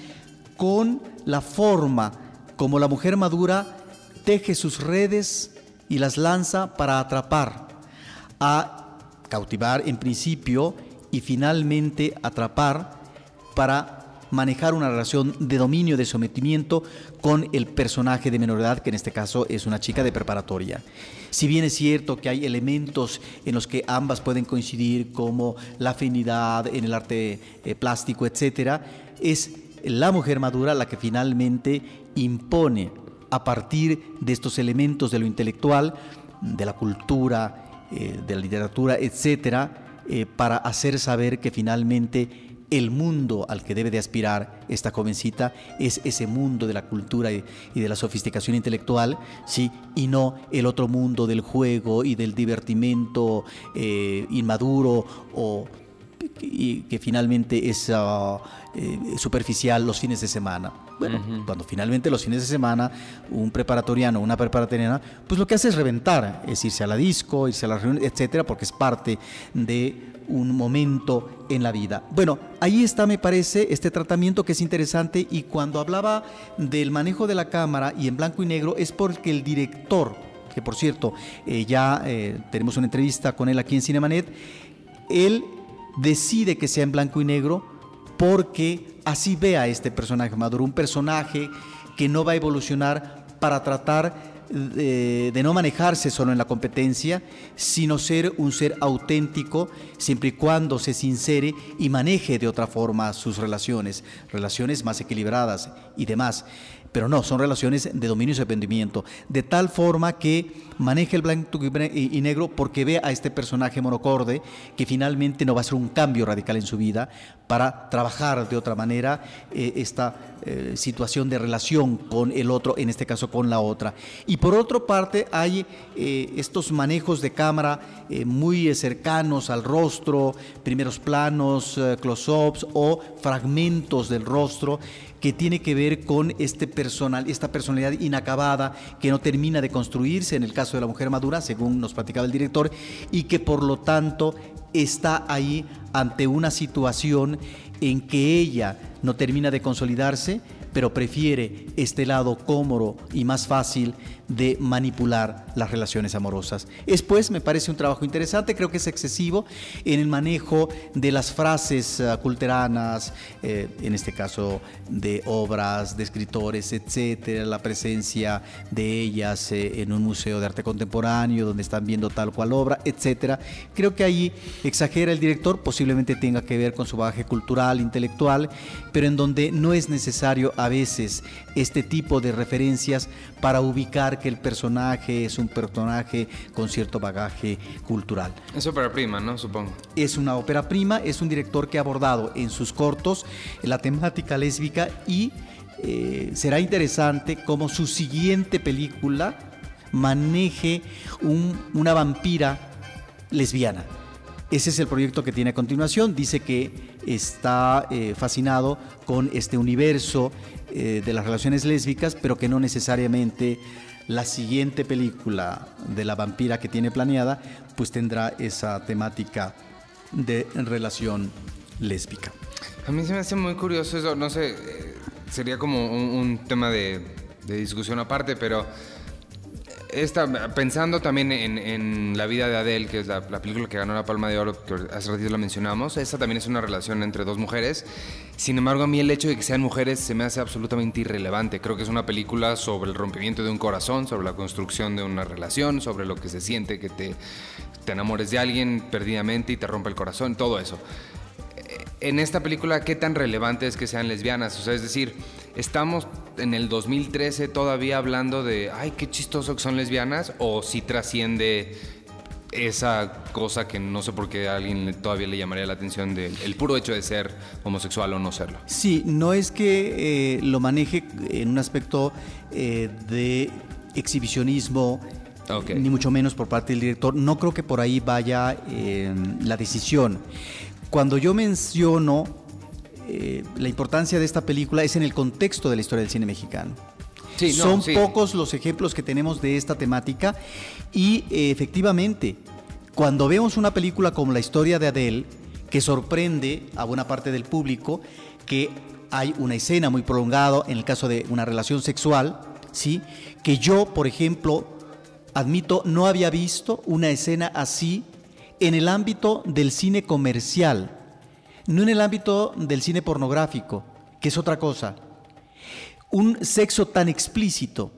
con la forma como la mujer madura teje sus redes y las lanza para atrapar a cautivar en principio y finalmente atrapar para manejar una relación de dominio, de sometimiento con el personaje de menor edad, que en este caso es una chica de preparatoria. Si bien es cierto que hay elementos en los que ambas pueden coincidir, como la afinidad en el arte eh, plástico, etc., es la mujer madura la que finalmente impone a partir de estos elementos de lo intelectual, de la cultura, eh, de la literatura, etcétera, eh, para hacer saber que finalmente el mundo al que debe de aspirar esta jovencita es ese mundo de la cultura y, de la sofisticación intelectual, ¿sí? y no el otro mundo del juego y del divertimento eh, inmaduro o que finalmente es ah, superficial los fines de semana. Bueno, cuando finalmente los fines de semana un preparatoriano o una preparatoriana, pues lo que hace es reventar, es irse a la disco, irse a la reunión, etcétera, porque es parte de un momento en la vida. Bueno, ahí está, me parece, este tratamiento que es interesante y cuando hablaba del manejo de la cámara y en blanco y negro es porque el director, que por cierto, eh, ya eh, tenemos una entrevista con él aquí en Cinemanet, él decide que sea en blanco y negro porque así ve a este personaje maduro, un personaje que no va a evolucionar para tratar de, no manejarse solo en la competencia, sino ser un ser auténtico siempre y cuando se sincere y maneje de otra forma sus relaciones, relaciones más equilibradas y demás pero no, son relaciones de dominio y arrepentimiento, de tal forma que maneja el blanco y negro porque ve a este personaje monocorde que finalmente no va a ser un cambio radical en su vida para trabajar de otra manera eh, esta eh, situación de relación con el otro, en este caso con la otra. Y por otra parte hay eh, estos manejos de cámara muy cercanos al rostro, primeros planos, close-ups o fragmentos del rostro que tiene que ver con este personal, esta personalidad inacabada que no termina de construirse en el caso de la mujer madura, según nos platicaba el director, y que por lo tanto está ahí ante una situación en que ella no termina de consolidarse, pero prefiere este lado cómodo y más fácil de manipular las relaciones amorosas. Después me parece un trabajo interesante, creo que es excesivo en el manejo de las frases uh, culteranas, eh, en este caso de obras, de escritores, etcétera, la presencia de ellas eh, en un museo de arte contemporáneo donde están viendo tal cual obra, etcétera. Creo que ahí exagera el director, posiblemente tenga que ver con su bagaje cultural, intelectual, pero en donde no es necesario a veces este tipo de referencias para ubicar que el personaje es un personaje con cierto bagaje cultural. Es ópera prima, ¿no? Supongo. Es una ópera prima, es un director que ha abordado en sus cortos la temática lésbica y eh, será interesante cómo su siguiente película maneje una vampira lesbiana Ese es el proyecto que tiene a continuación. Dice que está eh, fascinado con este universo eh, de las relaciones lésbicas, pero que no necesariamente la siguiente película de la vampira que tiene planeada, pues tendrá esa temática de relación lésbica. A mí se me hace muy curioso eso, no sé, eh, sería como un, tema de, de discusión aparte, pero esta, pensando también en, La vida de Adele, que es la, película que ganó la Palma de Oro, que hace ratito la mencionamos, esta también es una relación entre dos mujeres. Sin embargo, a mí el hecho de que sean mujeres se me hace absolutamente irrelevante. Creo que es una película sobre el rompimiento de un corazón, sobre la construcción de una relación, sobre lo que se siente que te, te enamores de alguien perdidamente y te rompe el corazón, todo eso en esta película, ¿qué tan relevante es que sean lesbianas? O sea, es decir, estamos en el 2013 todavía hablando de, ay, qué chistoso que son lesbianas, o si trasciende esa cosa que no sé por qué a alguien todavía le llamaría la atención del el puro hecho de ser homosexual o no serlo. Sí, no es que eh, lo maneje en un aspecto eh, de exhibicionismo, ni mucho menos por parte del director. No creo que por ahí vaya eh, la decisión. Cuando yo menciono eh, la importancia de esta película es en el contexto de la historia del cine mexicano. Son pocos los ejemplos que tenemos de esta temática y eh, efectivamente, cuando vemos una película como la historia de Adele, que sorprende a buena parte del público, que hay una escena muy prolongada en el caso de una relación sexual, ¿sí? que yo, por ejemplo, admito, no había visto una escena así en el ámbito del cine comercial, no en el ámbito del cine pornográfico, que es otra cosa. Un sexo tan explícito,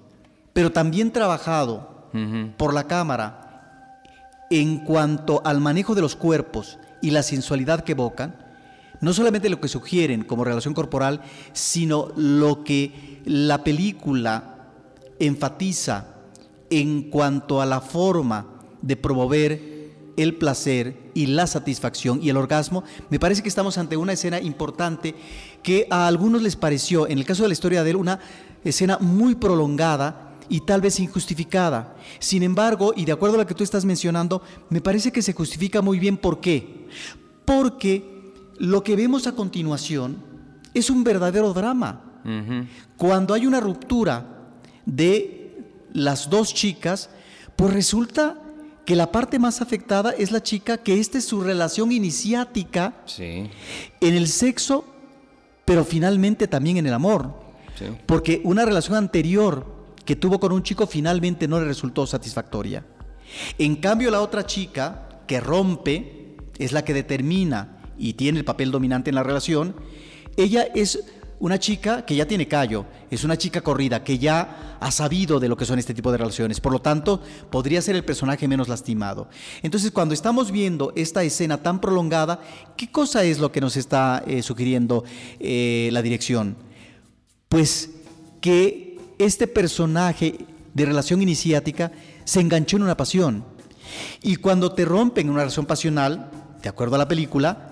pero también trabajado por la cámara en cuanto al manejo de los cuerpos y la sensualidad que evocan, no solamente lo que sugieren como relación corporal, sino lo que la película enfatiza en cuanto a la forma de promover el placer y la satisfacción y el orgasmo, me parece que estamos ante una escena importante que a algunos les pareció, en el caso de la historia de él, una escena muy prolongada y tal vez injustificada. Sin embargo, y de acuerdo a lo que tú estás mencionando, me parece que se justifica muy bien. ¿Por qué? Porque lo que vemos a continuación es un verdadero drama. Cuando hay una ruptura de las dos chicas, pues resulta que la parte más afectada es la chica, que esta es su relación iniciática en el sexo, pero finalmente también en el amor. Porque una relación anterior que tuvo con un chico finalmente no le resultó satisfactoria. En cambio, la otra chica que rompe es la que determina y tiene el papel dominante en la relación. Ella es una chica que ya tiene callo, es una chica corrida, que ya ha sabido de lo que son este tipo de relaciones, por lo tanto, podría ser el personaje menos lastimado. Entonces, cuando estamos viendo esta escena tan prolongada, ¿qué cosa es lo que nos está eh, sugiriendo eh, la dirección? Pues que este personaje de relación iniciática se enganchó en una pasión. Y cuando te rompen una relación pasional, de acuerdo a la película,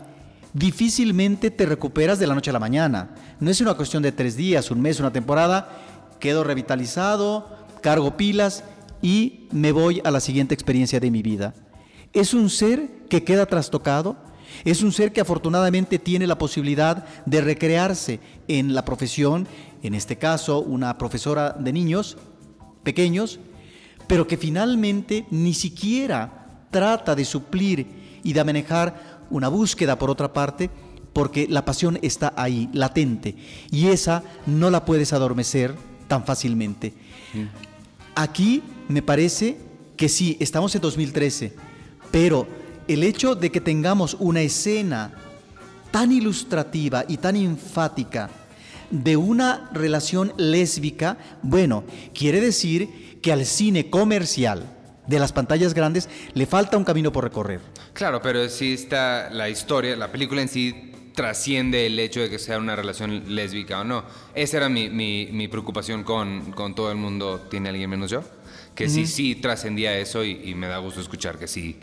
difícilmente te recuperas de la noche a la mañana. No es una cuestión de tres días, un mes, una temporada. Quedo revitalizado, cargo pilas y me voy a la siguiente experiencia de mi vida. Es un ser que queda trastocado, es un ser que afortunadamente tiene la posibilidad de recrearse en la profesión, en este caso una profesora de niños pequeños, pero que finalmente ni siquiera trata de suplir y de manejar una búsqueda por otra parte, porque la pasión está ahí, latente, y esa no la puedes adormecer tan fácilmente. Aquí me parece que sí, estamos en 2013, pero el hecho de que tengamos una escena tan ilustrativa y tan enfática de una relación lésbica, bueno, quiere decir que al cine comercial de las pantallas grandes le falta un camino por recorrer. Claro, pero sí está la historia, la película en sí trasciende el hecho de que sea una relación lésbica o no. Esa era mi, preocupación con, todo el mundo, ¿tiene alguien menos yo? Que sí, sí trascendía eso y, me da gusto escuchar que sí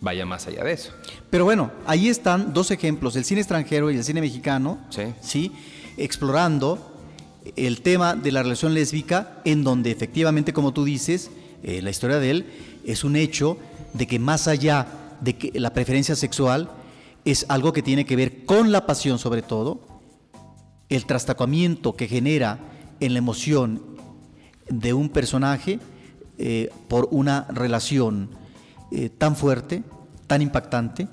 vaya más allá de eso. Pero bueno, ahí están dos ejemplos, el cine extranjero y el cine mexicano, sí, ¿sí? explorando el tema de la relación lésbica, en donde efectivamente, como tú dices, eh, la historia de él es un hecho de que más allá de que la preferencia sexual es algo que tiene que ver con la pasión sobre todo, el trastacamiento que genera en la emoción de un personaje eh, por una relación eh, tan fuerte, tan impactante,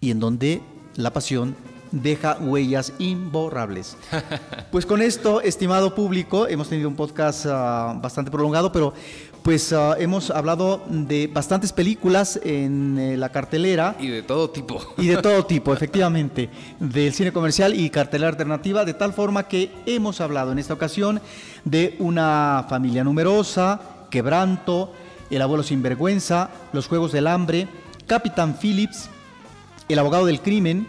y en donde la pasión deja huellas imborrables. Pues con esto, estimado público, hemos tenido un podcast ah, bastante prolongado, pero pues ah, hemos hablado de bastantes películas en eh, la cartelera. Y de todo tipo. Y de todo tipo, efectivamente, del cine comercial y cartelera alternativa, de tal forma que hemos hablado en esta ocasión de una familia numerosa, quebranto, el abuelo sin vergüenza, los Juegos del Hambre, Capitán Phillips, el abogado del crimen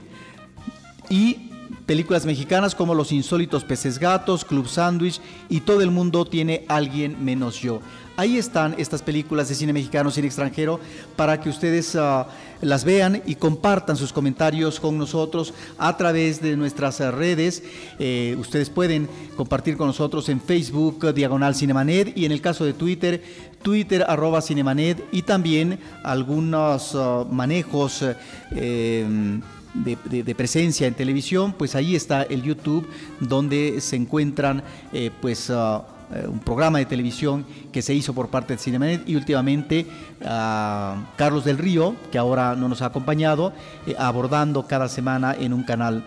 y películas mexicanas como Los insólitos peces gatos, Club Sandwich y Todo el mundo tiene alguien menos yo. Ahí están estas películas de cine mexicano, cine extranjero, para que ustedes ah, las vean y compartan sus comentarios con nosotros a través de nuestras redes. Eh, ustedes pueden compartir con nosotros en Facebook, Diagonal Cinemanet, y en el caso de Twitter, Twitter arroba Cinemanet, y también algunos ah, manejos. Eh, de, presencia en televisión, pues ahí está el YouTube donde se encuentran eh, pues ah, eh, un programa de televisión que se hizo por parte de Cinemanet y últimamente a Carlos del Río, que ahora no nos ha acompañado, eh, abordando cada semana en un canal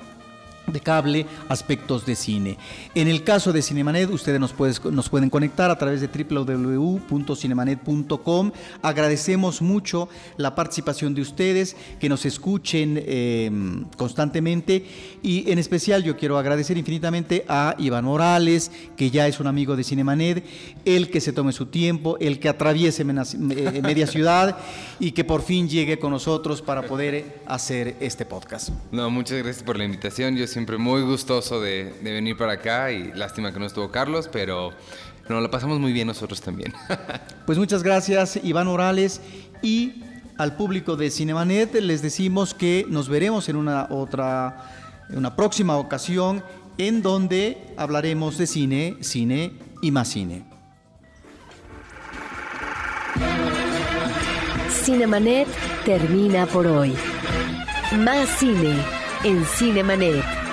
de cable, aspectos de cine. En el caso de Cinemanet, ustedes nos, nos pueden conectar a través de www.cinemanet.com. Agradecemos mucho la participación de ustedes, que nos escuchen em, constantemente y en especial yo quiero agradecer infinitamente a Iván Morales, que ya es un amigo de Cinemanet, el que se tome su tiempo, el que atraviese eh, media ciudad y que por fin llegue con nosotros para poder hacer este podcast. No, muchas gracias por la invitación. Yo siempre muy gustoso de, venir para acá y lástima que no estuvo Carlos, pero nos la pasamos muy bien nosotros también. pues muchas gracias Iván Morales y al público de Cinemanet les decimos que nos veremos en una otra, en una próxima ocasión en donde hablaremos de cine, cine y más cine. Cinemanet termina por hoy. Más cine en Cinemanet.